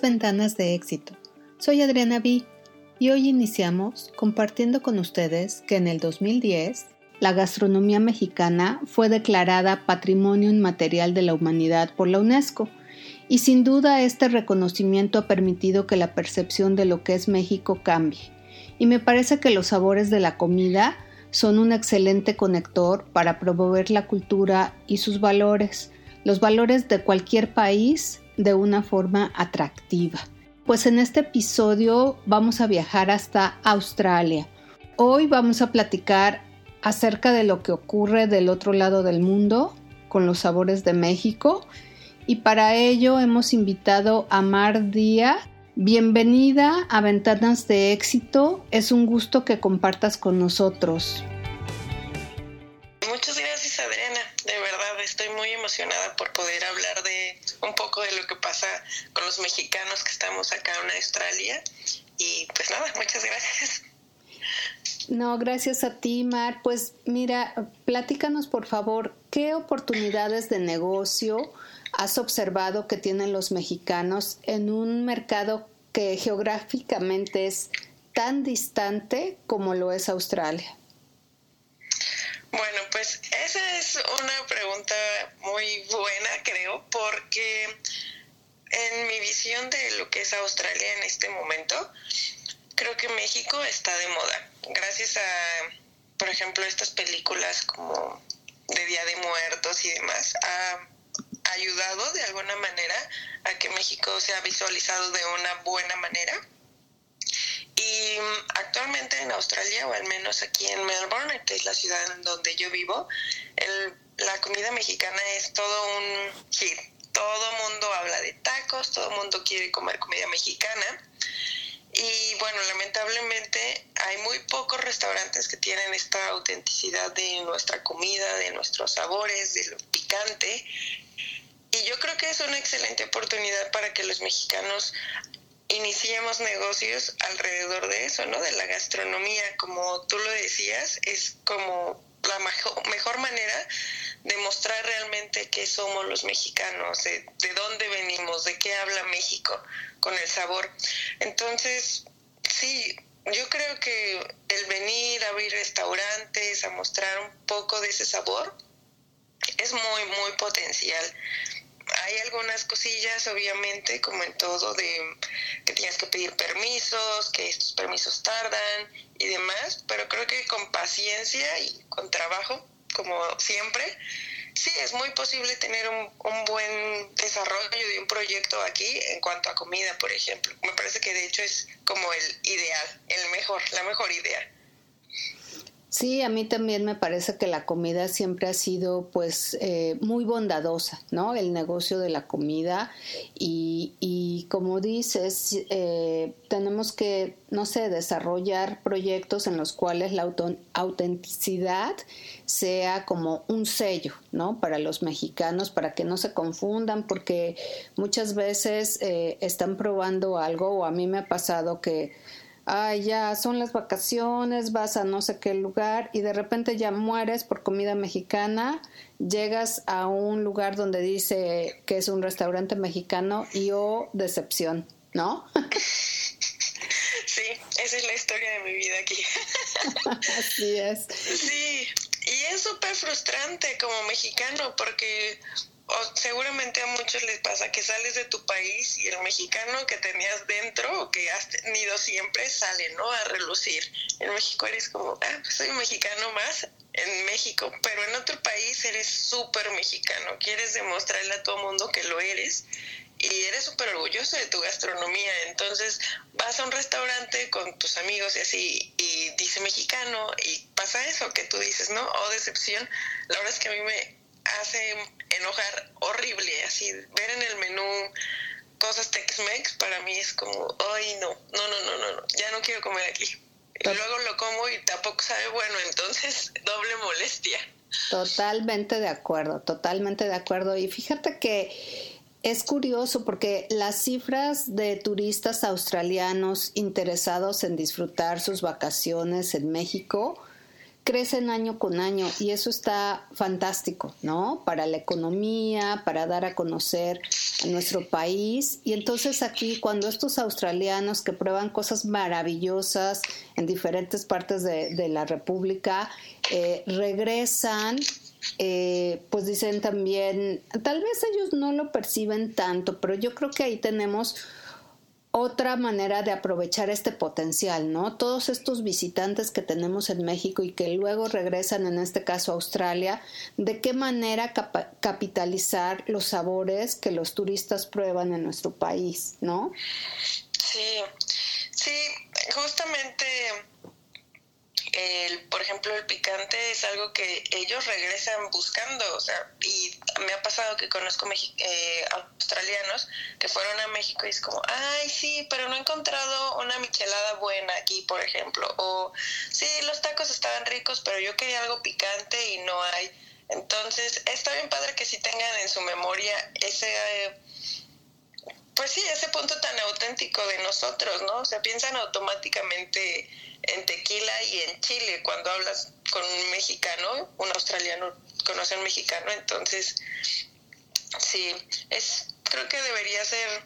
Ventanas de Éxito. Soy Adriana B y hoy iniciamos compartiendo con ustedes que en el 2010 la gastronomía mexicana fue declarada Patrimonio Inmaterial de la Humanidad por la UNESCO y sin duda este reconocimiento ha permitido que la percepción de lo que es México cambie. Y me parece que los sabores de la comida son un excelente conector para promover la cultura y sus valores, los valores de cualquier país de una forma atractiva. Pues en este episodio vamos a viajar hasta Australia. Hoy vamos a platicar acerca de lo que ocurre del otro lado del mundo con los sabores de México y para ello hemos invitado a Mar Díaz. Bienvenida a Ventanas de Éxito, es un gusto que compartas con nosotros. Muchas gracias Adriana, de verdad estoy muy emocionada por poder hablar de un poco de lo que pasa con los mexicanos que estamos acá en Australia y pues nada, muchas gracias. No, gracias a ti, Mar. Pues mira, platícanos por favor, ¿qué oportunidades de negocio has observado que tienen los mexicanos en un mercado que geográficamente es tan distante como lo es Australia? Bueno, pues esa es una pregunta muy buena, creo, porque en mi visión de lo que es Australia en este momento, creo que México está de moda. Gracias a, por ejemplo, estas películas como de Día de Muertos y demás, ha ayudado de alguna manera a que México sea visualizado de una buena manera. Y actualmente en Australia, o al menos aquí en Melbourne, que es la ciudad en donde yo vivo, la comida mexicana es todo un hit. Todo mundo habla de tacos, todo mundo quiere comer comida mexicana. Y bueno, lamentablemente hay muy pocos restaurantes que tienen esta autenticidad de nuestra comida, de nuestros sabores, de lo picante. Y yo creo que es una excelente oportunidad para que los mexicanos iniciemos negocios alrededor de eso, ¿no? De la gastronomía, como tú lo decías, es como la mejor, manera de mostrar realmente qué somos los mexicanos, de, de dónde venimos, de qué habla México con el sabor. Entonces, sí, yo creo que el venir a abrir restaurantes, a mostrar un poco de ese sabor, es muy, muy potencial hay algunas cosillas, obviamente, como en todo, de que tienes que pedir permisos, que estos permisos tardan y demás, pero creo que con paciencia y con trabajo, como siempre, sí es muy posible tener un, un buen desarrollo de un proyecto aquí en cuanto a comida, por ejemplo. Me parece que de hecho es como el ideal, el mejor, la mejor idea. Sí, a mí también me parece que la comida siempre ha sido pues eh, muy bondadosa, ¿no? El negocio de la comida y, y como dices, eh, tenemos que, no sé, desarrollar proyectos en los cuales la autenticidad sea como un sello, ¿no? Para los mexicanos, para que no se confundan, porque muchas veces eh, están probando algo o a mí me ha pasado que ay, ya son las vacaciones, vas a no sé qué lugar y de repente ya mueres por comida mexicana, llegas a un lugar donde dice que es un restaurante mexicano y oh, decepción, ¿no? Sí, esa es la historia de mi vida aquí. Así es. Sí, y es súper frustrante como mexicano porque seguramente a muchos les pasa que sales de tu país y el mexicano que tenías dentro o que has tenido siempre sale, ¿no? A relucir. En México eres como, ah, pues soy mexicano más en México, pero en otro país eres súper mexicano, quieres demostrarle a todo mundo que lo eres y eres súper orgulloso de tu gastronomía. Entonces vas a un restaurante con tus amigos y así, y dice mexicano, y pasa eso que tú dices, ¿no? Oh, decepción. La verdad es que a mí me hace enojar horrible, así ver en el menú cosas Tex-Mex para mí es como, ay no, no, no, no, no, no, ya no quiero comer aquí. Y luego lo como y tampoco sabe bueno, entonces doble molestia. Totalmente de acuerdo, totalmente de acuerdo. Y fíjate que es curioso porque las cifras de turistas australianos interesados en disfrutar sus vacaciones en México crecen año con año y eso está fantástico, ¿no? Para la economía, para dar a conocer a nuestro país. Y entonces aquí cuando estos australianos que prueban cosas maravillosas en diferentes partes de, la República eh, regresan, eh, pues dicen también, tal vez ellos no lo perciben tanto, pero yo creo que ahí tenemos otra manera de aprovechar este potencial, ¿no? Todos estos visitantes que tenemos en México y que luego regresan, en este caso a Australia, ¿de qué manera capitalizar los sabores que los turistas prueban en nuestro país, ¿no? Sí, sí, justamente el, por ejemplo, el picante es algo que ellos regresan buscando, o sea, y me ha pasado que conozco eh, australianos que fueron a México y es como, ay, sí, pero no he encontrado una michelada buena aquí, por ejemplo, o sí, los tacos estaban ricos, pero yo quería algo picante y no hay. Entonces, está bien padre que sí tengan en su memoria ese... pues sí, ese punto tan auténtico de nosotros, ¿no? O sea, piensan automáticamente en tequila y en Chile cuando hablas con un mexicano, un australiano conoce un mexicano, entonces sí, es creo que debería ser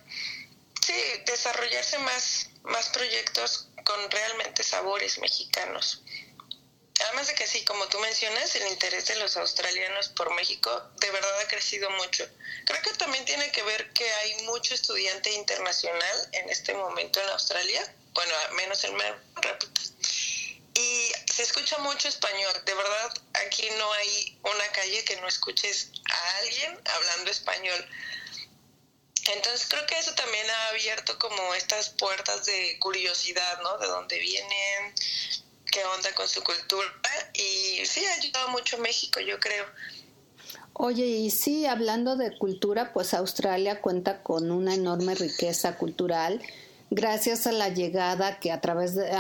sí, desarrollarse más más proyectos con realmente sabores mexicanos. Además de que sí, como tú mencionas, el interés de los australianos por México de verdad ha crecido mucho. Creo que también tiene que ver que hay mucho estudiante internacional en este momento en Australia bueno, menos el mer, Y se escucha mucho español, de verdad, aquí no hay una calle que no escuches a alguien hablando español. Entonces creo que eso también ha abierto como estas puertas de curiosidad, ¿no? De dónde vienen, qué onda con su cultura y sí ha ayudado mucho México, yo creo. Oye, y sí, hablando de cultura, pues Australia cuenta con una enorme riqueza cultural gracias a la llegada que a través de,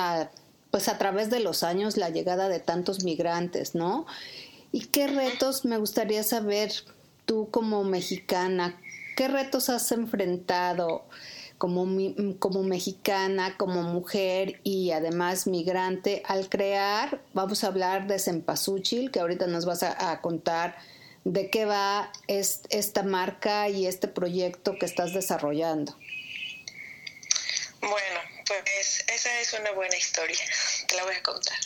pues a través de los años, la llegada de tantos migrantes, ¿no? ¿Y qué retos me gustaría saber tú como mexicana? ¿Qué retos has enfrentado como, como mexicana, como mujer y además migrante al crear, vamos a hablar de Cempasúchil, que ahorita nos vas a, a contar de qué va esta marca y este proyecto que estás desarrollando? Bueno, pues esa es una buena historia, te la voy a contar.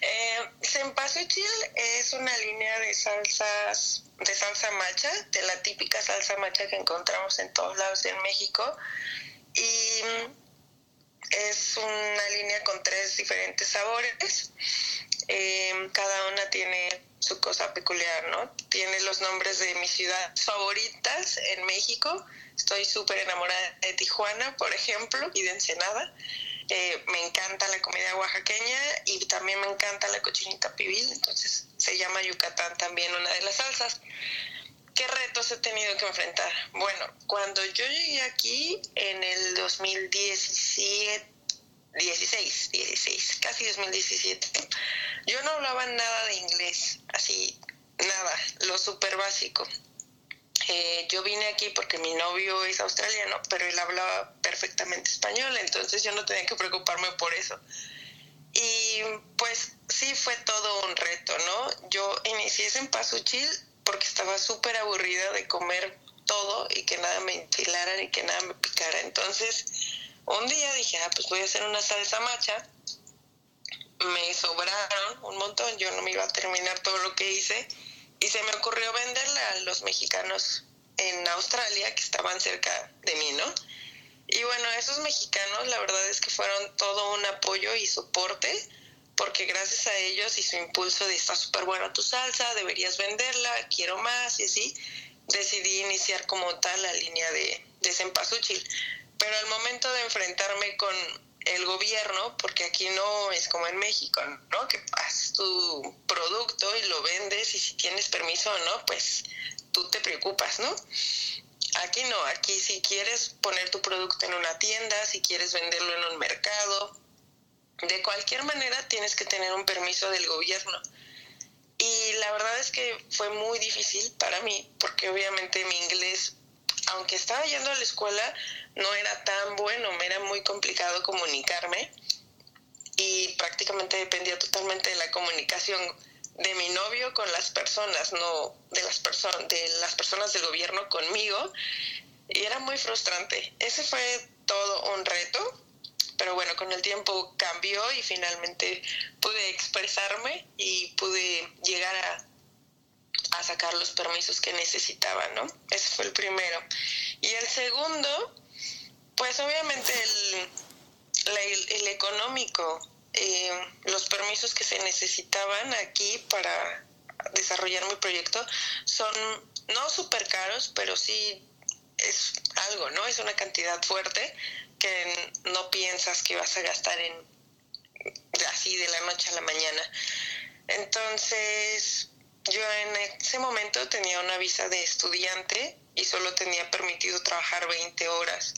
Eh, es una línea de salsas, de salsa macha, de la típica salsa macha que encontramos en todos lados en México. Y es una línea con tres diferentes sabores. Eh, cada una tiene su cosa peculiar, ¿no? Tiene los nombres de mis ciudades favoritas en México Estoy súper enamorada de Tijuana, por ejemplo, y de Ensenada. Eh, me encanta la comida oaxaqueña y también me encanta la cochinita pibil, entonces se llama Yucatán también una de las salsas. ¿Qué retos he tenido que enfrentar? Bueno, cuando yo llegué aquí en el 2017, 16, 16, casi 2017, yo no hablaba nada de inglés, así, nada, lo súper básico. Eh, yo vine aquí porque mi novio es australiano, pero él hablaba perfectamente español, entonces yo no tenía que preocuparme por eso. Y pues sí fue todo un reto, ¿no? Yo inicié en Pasuchil porque estaba súper aburrida de comer todo y que nada me enfilara ni que nada me picara. Entonces, un día dije, ah, pues voy a hacer una salsa macha. Me sobraron un montón, yo no me iba a terminar todo lo que hice y se me ocurrió venderla a los mexicanos en Australia que estaban cerca de mí, ¿no? Y bueno, esos mexicanos la verdad es que fueron todo un apoyo y soporte porque gracias a ellos y su impulso de está súper buena tu salsa, deberías venderla, quiero más y así, decidí iniciar como tal la línea de, de Cempasúchil. Pero al momento de enfrentarme con el gobierno, porque aquí no es como en México, ¿no? Que haces tu producto y lo vendes y si tienes permiso o no, pues tú te preocupas, ¿no? Aquí no, aquí si quieres poner tu producto en una tienda, si quieres venderlo en un mercado, de cualquier manera tienes que tener un permiso del gobierno. Y la verdad es que fue muy difícil para mí, porque obviamente mi inglés aunque estaba yendo a la escuela, no era tan bueno, me era muy complicado comunicarme. y prácticamente dependía totalmente de la comunicación de mi novio con las personas, no de las personas de las personas del gobierno conmigo y era muy frustrante. Ese fue todo un reto, pero bueno, con el tiempo cambió y finalmente pude expresarme y pude llegar a, a sacar los permisos que necesitaba, ¿no? Ese fue el primero. Y el segundo, pues obviamente el, el económico, eh, los permisos que se necesitaban aquí para desarrollar mi proyecto son no súper caros, pero sí es algo, ¿no? Es una cantidad fuerte que no piensas que vas a gastar en así de la noche a la mañana. Entonces, yo en ese momento tenía una visa de estudiante y solo tenía permitido trabajar 20 horas.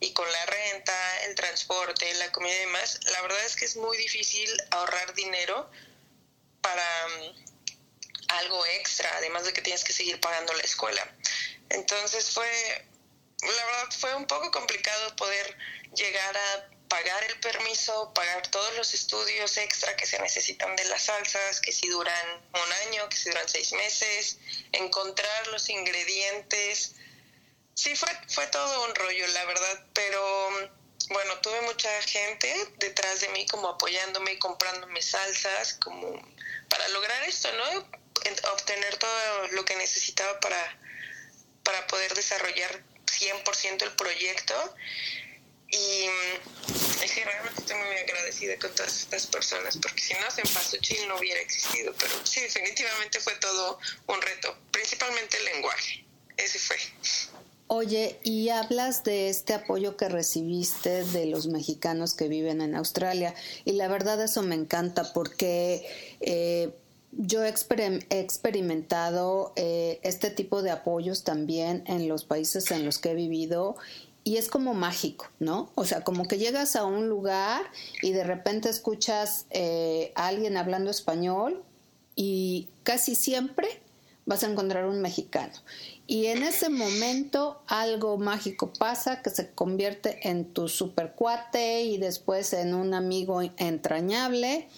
Y con la renta, el transporte, la comida y demás, la verdad es que es muy difícil ahorrar dinero para mm, algo extra, además de que tienes que seguir pagando la escuela. Entonces fue, la verdad fue un poco complicado poder llegar a pagar el permiso, pagar todos los estudios extra que se necesitan de las salsas, que si duran un año, que si duran seis meses, encontrar los ingredientes. Sí, fue, fue todo un rollo, la verdad, pero bueno, tuve mucha gente detrás de mí como apoyándome y comprándome salsas, como para lograr esto, ¿no? Obtener todo lo que necesitaba para, para poder desarrollar 100% el proyecto. Y es que realmente estoy muy agradecida con todas estas personas, porque si no, Cempasúchil no hubiera existido. Pero sí, definitivamente fue todo un reto, principalmente el lenguaje. Ese fue. Oye, y hablas de este apoyo que recibiste de los mexicanos que viven en Australia, y la verdad eso me encanta porque eh, yo he experimentado eh, este tipo de apoyos también en los países en los que he vivido y es como mágico, ¿no? O sea, como que llegas a un lugar y de repente escuchas eh, a alguien hablando español y casi siempre vas a encontrar un mexicano. Y en ese momento algo mágico pasa que se convierte en tu super cuate y después en un amigo entrañable.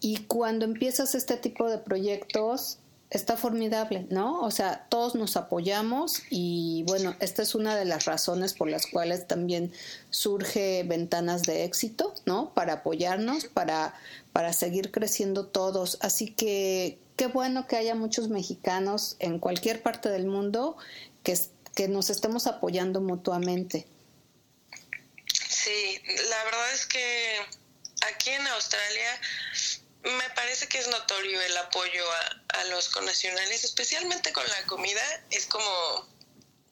Y cuando empiezas este tipo de proyectos, está formidable, ¿no? O sea, todos nos apoyamos y bueno, esta es una de las razones por las cuales también surge ventanas de éxito, ¿no? Para apoyarnos, para, para seguir creciendo todos. Así que qué bueno que haya muchos mexicanos en cualquier parte del mundo que, que nos estemos apoyando mutuamente. Sí, la verdad es que aquí en Australia me parece que es notorio el apoyo a, los connacionales, especialmente con la comida. Es como,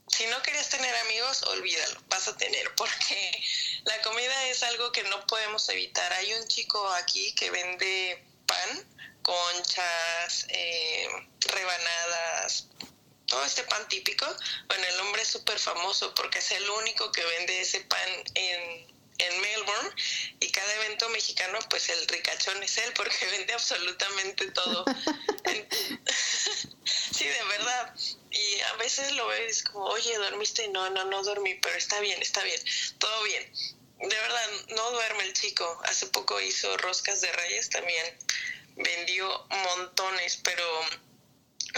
si no querías tener amigos, olvídalo, vas a tener, porque la comida es algo que no podemos evitar. Hay un chico aquí que vende pan, conchas, eh, rebanadas, todo este pan típico. Bueno, el hombre es súper famoso porque es el único que vende ese pan en en Melbourne y cada evento mexicano pues el ricachón es él porque vende absolutamente todo. sí, de verdad. Y a veces lo ves como, oye, ¿dormiste? No, no, no dormí, pero está bien, está bien, todo bien. De verdad, no duerme el chico. Hace poco hizo roscas de reyes también. Vendió montones, pero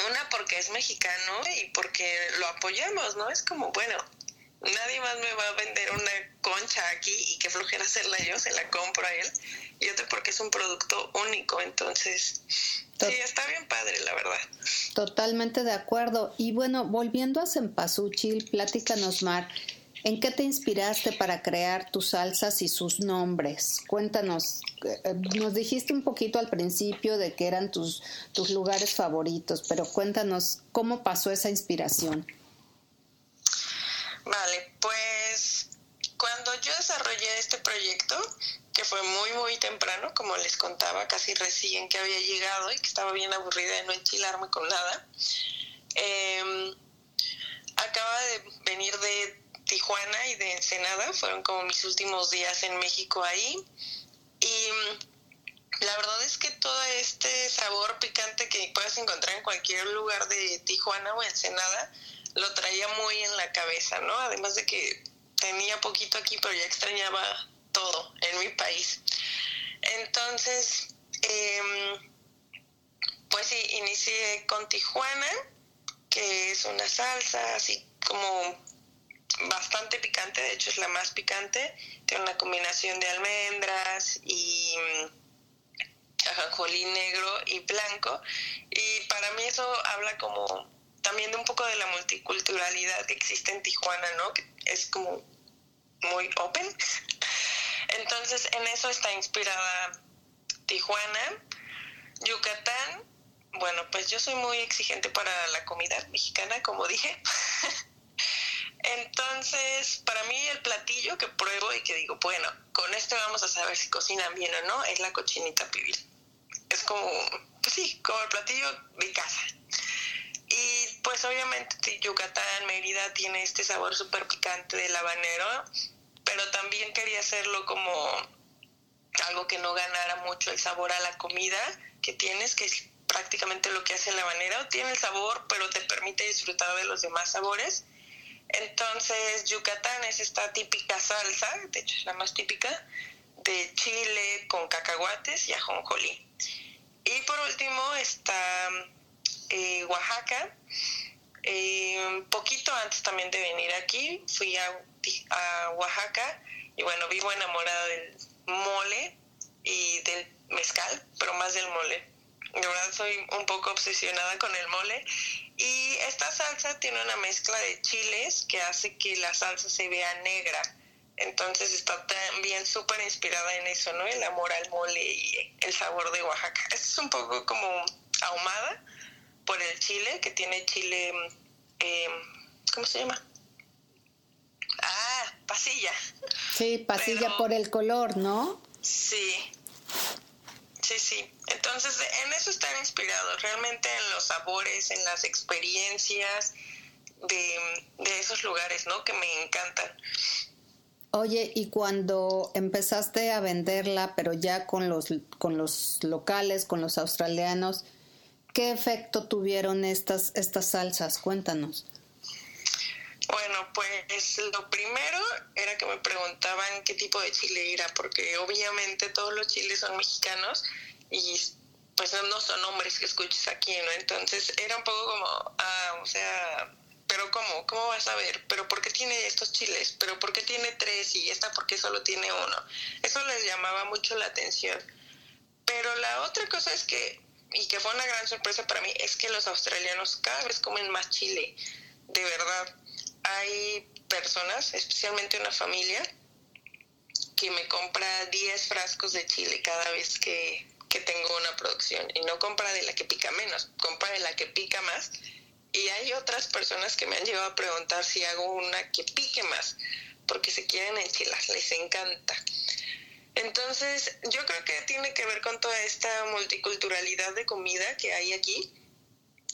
una porque es mexicano y porque lo apoyamos, ¿no? Es como, bueno, nadie más me va a vender una concha aquí y que flojera hacerla yo, se la compro a él. Y otro porque es un producto único, entonces sí, está bien padre, la verdad. Totalmente de acuerdo. Y bueno, volviendo a Cempasúchil, pláticanos, Mar, ¿en qué te inspiraste para crear tus salsas y sus nombres? Cuéntanos, eh, nos dijiste un poquito al principio de que eran tus, tus lugares favoritos, pero cuéntanos cómo pasó esa inspiración. Vale, pues cuando yo desarrollé este proyecto, que fue muy, muy temprano, como les contaba, casi recién que había llegado y que estaba bien aburrida de no enchilarme con nada, em, acaba de venir de Tijuana y de Ensenada, fueron como mis últimos días en México ahí, y la verdad es que todo este sabor picante que puedes encontrar en cualquier lugar de Tijuana o Ensenada, lo traía muy en la cabeza, ¿no? Además de que tenía poquito aquí, pero ya extrañaba todo en mi país. Entonces, em, pues sí, inicié con Tijuana, que es una salsa así como bastante picante, de hecho es la más picante, tiene una combinación de almendras y mm, ajonjolí negro y blanco y para mí eso habla como también de un poco de la multiculturalidad que existe en Tijuana, ¿no? Que es como muy open. Entonces en eso está inspirada Tijuana, Yucatán. Bueno, pues yo soy muy exigente para la comida mexicana, como dije. Entonces, para mí el platillo que pruebo y que digo, bueno, con esto vamos a saber si cocinan bien o no, es la cochinita pibil. Es como, pues sí, como el platillo de casa. Y pues obviamente Yucatán, Mérida tiene este sabor súper picante del habanero, pero también quería hacerlo como algo que no ganara mucho el sabor a la comida que tienes, que es prácticamente lo que hace el habanero. Tiene el sabor, pero te permite disfrutar de los demás sabores entonces, Yucatán es esta típica salsa, de hecho es la más típica, de chile con cacahuates y ajonjolí. Y por último está eh, Oaxaca. Eh, poquito antes también de venir aquí, fui a, a Oaxaca y bueno, vivo enamorada del mole y del mezcal, pero más del mole. De verdad soy un poco obsesionada con el mole y esta salsa tiene una mezcla de chiles que hace que la salsa se vea negra. Entonces está también súper inspirada en eso, ¿no? El amor al mole y el sabor de Oaxaca. es un poco como ahumada por el chile, que tiene chile, eh, ¿cómo se llama? Ah, pasilla. Sí, pasilla por el color, ¿no? Sí, Sí, sí. Entonces, en eso están inspirados, realmente en los sabores, en las experiencias de, esos lugares, ¿no? Que me encantan. Oye, y cuando empezaste a venderla, pero ya con los, con los locales, con los australianos, ¿qué efecto tuvieron estas, estas salsas? Cuéntanos. Pues lo primero era que me preguntaban qué tipo de chile era, porque obviamente todos los chiles son mexicanos y pues no son nombres que escuches aquí, ¿no? Entonces era un poco como, ah, o sea, pero ¿cómo? ¿Cómo vas a ver? ¿Pero por qué tiene estos chiles? ¿Pero por qué tiene tres y esta por qué solo tiene uno? Eso les llamaba mucho la atención. Pero la otra cosa es que, y que fue una gran sorpresa para mí, es que los australianos cada vez comen más chile, de verdad hay personas, especialmente una familia, que me compra 10 frascos de chile cada vez que, que tengo una producción y no compra de la que pica menos, compra de la que pica más. Y hay otras personas que me han llevado a preguntar si hago una que pique más, porque se quieren enchilar, les encanta. Entonces, yo creo que tiene que ver con toda esta multiculturalidad de comida que hay aquí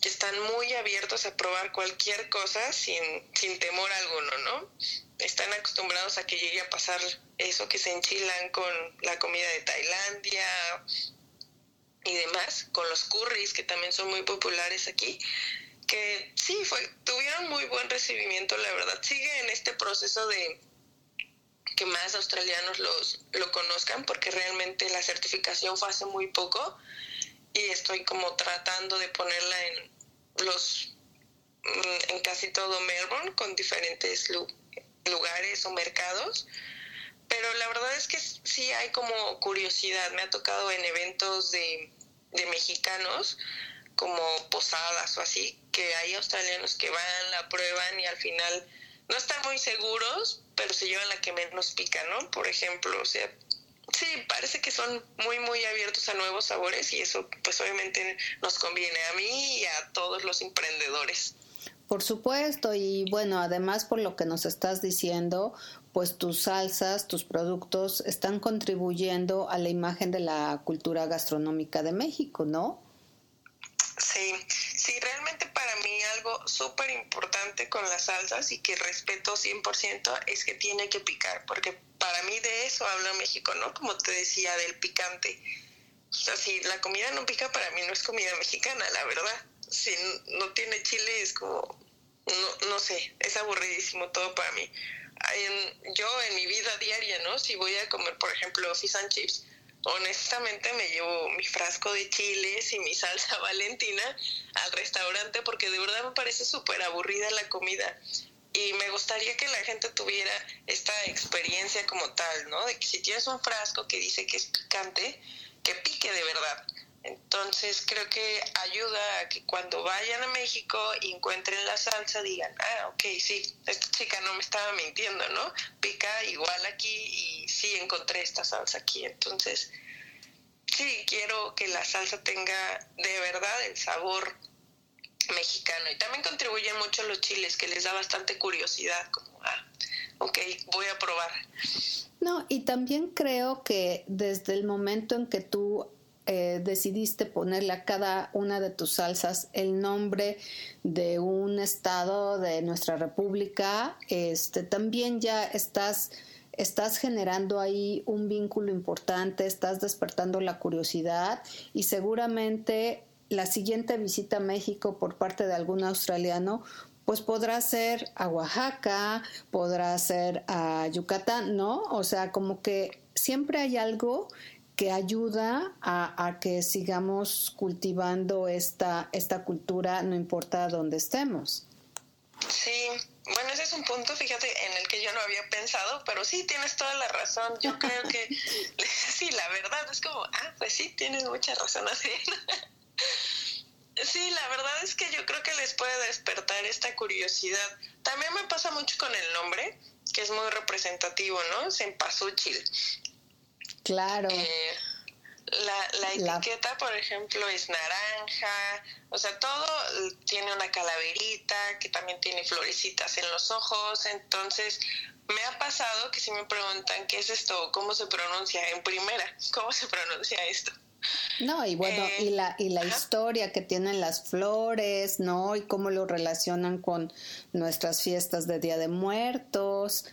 están muy abiertos a probar cualquier cosa sin, sin temor alguno, ¿no? Están acostumbrados a que llegue a pasar eso que se enchilan con la comida de Tailandia y demás, con los curries que también son muy populares aquí, que sí, fue, tuvieron muy buen recibimiento, la verdad. Sigue en este proceso de que más australianos los, lo conozcan, porque realmente la certificación fue hace muy poco y estoy como tratando de ponerla en, los mm, en casi todo Melbourne con diferentes lugares o mercados. Pero la verdad es que sí hay como curiosidad. Me ha tocado en eventos de, de mexicanos como posadas o así que hay australianos que van la prueban y al final no están muy seguros pero se llevan la que menos pica no por ejemplo o sea Sí, parece que son muy, muy abiertos a nuevos sabores y eso pues obviamente nos conviene a mí y a todos los emprendedores. Por supuesto, y bueno, además por lo que nos estás diciendo, pues tus salsas, tus productos están contribuyendo a la imagen de la cultura gastronómica de México, ¿no? Sí, sí, realmente algo súper importante con las salsas y que respeto 100% es que tiene que picar, porque para mí de eso habla México, ¿no? Como te decía, del picante. O sea, si la comida no pica, para mí no es comida mexicana, la verdad. Si no tiene chile, es como, no, no sé, es aburridísimo todo para mí. yo en mi vida diaria, ¿no? Si voy a comer, por ejemplo, fish and chips, honestamente me llevo mi frasco de chiles y mi salsa valentina al restaurante porque de verdad me parece súper aburrida la comida. Y me gustaría que la gente tuviera esta experiencia como tal, ¿no? De que si tienes un frasco que dice que es picante, que pique de verdad. Entonces creo que ayuda a que cuando vayan a México y encuentren la salsa digan, ah, ok, sí, esta chica no me estaba mintiendo, ¿no? Pica igual aquí y sí encontré esta salsa aquí. Entonces, sí, quiero que la salsa tenga de verdad el sabor mexicano. Y también contribuyen mucho los chiles, que les da bastante curiosidad, como, ah, ok, voy a probar. No, y también creo que desde el momento en que tú eh, decidiste ponerle a cada una de tus salsas el nombre de un estado de nuestra república, este, también ya estás, estás generando ahí un vínculo importante, estás despertando la curiosidad y seguramente la siguiente visita a México por parte de algún australiano pues podrá ser a Oaxaca, podrá ser a Yucatán, ¿no? O sea, como que siempre hay algo que ayuda a, que sigamos cultivando esta, esta cultura, no importa dónde estemos. Sí, bueno, ese es un punto, fíjate, en el que yo no había pensado, pero sí, tienes toda la razón. Yo creo que, sí, la verdad es como, ah, pues sí, tienes mucha razón así. Sí, la verdad es que yo creo que les puede despertar esta curiosidad. También me pasa mucho con el nombre, que es muy representativo, ¿no? Cempasúchil. Claro. Eh, la, etiqueta, por ejemplo, es naranja, o sea, todo tiene una calaverita que también tiene florecitas en los ojos, entonces me ha pasado que si me preguntan qué es esto, cómo se pronuncia en primera, cómo se pronuncia esto. No, y bueno, y la, y la eh, historia que tienen las flores, ¿no? Y cómo lo relacionan con nuestras fiestas de Día de Muertos.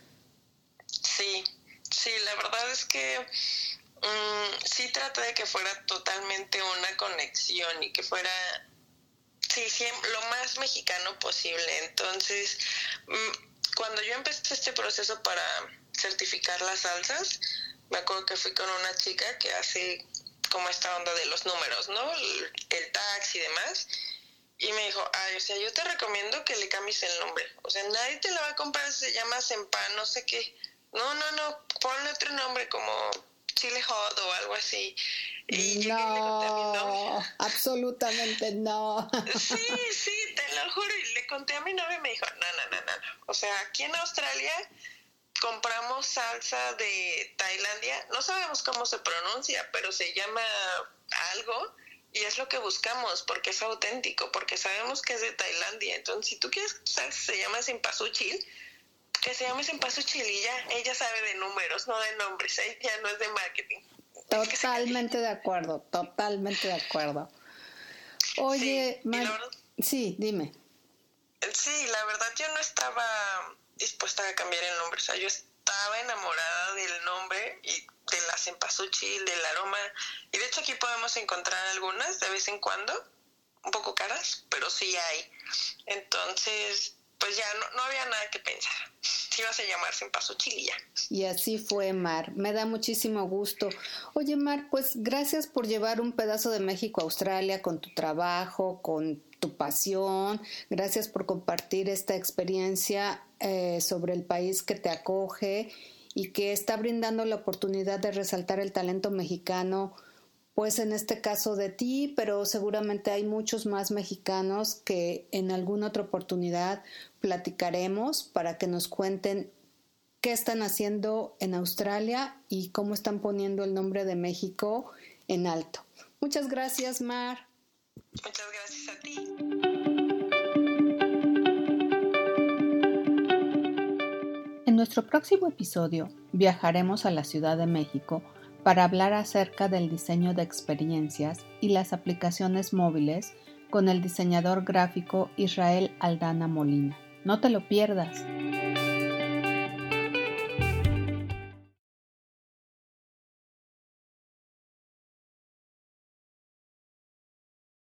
Sí, Sí, la verdad es que um, sí traté de que fuera totalmente una conexión y que fuera, sí, lo más mexicano posible. Entonces, mm, cuando yo empecé este proceso para certificar las salsas, me acuerdo que fui con una chica que hace como esta onda de los números, ¿no? El, el tax y demás. Y me dijo, ay, o sea, yo te recomiendo que le cambies el nombre. O sea, nadie te la va a comprar, se llama Sempa, no sé qué. No, no, no, ponle otro nombre como Chile Hot o algo así. Y no, absolutamente no. Sí, sí, te lo juro. Y le conté a mi novio y me dijo, no, no, no, no. O sea, aquí en Australia compramos salsa de Tailandia. No sabemos cómo se pronuncia, pero se llama algo y es lo que buscamos porque es auténtico, porque sabemos que es de Tailandia. Entonces, si tú quieres que se llama Simpasuchil, que se llame Paso Chililla, ella sabe de números, no de nombres, ella no es de marketing. Totalmente de acuerdo, totalmente de acuerdo. Oye, sí, sí, dime. Sí, la verdad yo no estaba dispuesta a cambiar el nombre, o sea, yo estaba enamorada del nombre y de la cempasúchil, del aroma, y de hecho aquí podemos encontrar algunas de vez en cuando, un poco caras, pero sí hay. Entonces, pues ya no, no había nada que pensar. Si ibas a llamarse en Paso Chililla. Y así fue, Mar. Me da muchísimo gusto. Oye, Mar, pues gracias por llevar un pedazo de México a Australia con tu trabajo, con tu pasión. Gracias por compartir esta experiencia eh, sobre el país que te acoge y que está brindando la oportunidad de resaltar el talento mexicano pues en este caso de ti, pero seguramente hay muchos más mexicanos que en alguna otra oportunidad platicaremos para que nos cuenten qué están haciendo en Australia y cómo están poniendo el nombre de México en alto. Muchas gracias, Mar. Muchas gracias a ti. En nuestro próximo episodio viajaremos a la Ciudad de México para hablar acerca del diseño de experiencias y las aplicaciones móviles con el diseñador gráfico Israel Aldana Molina. No te lo pierdas.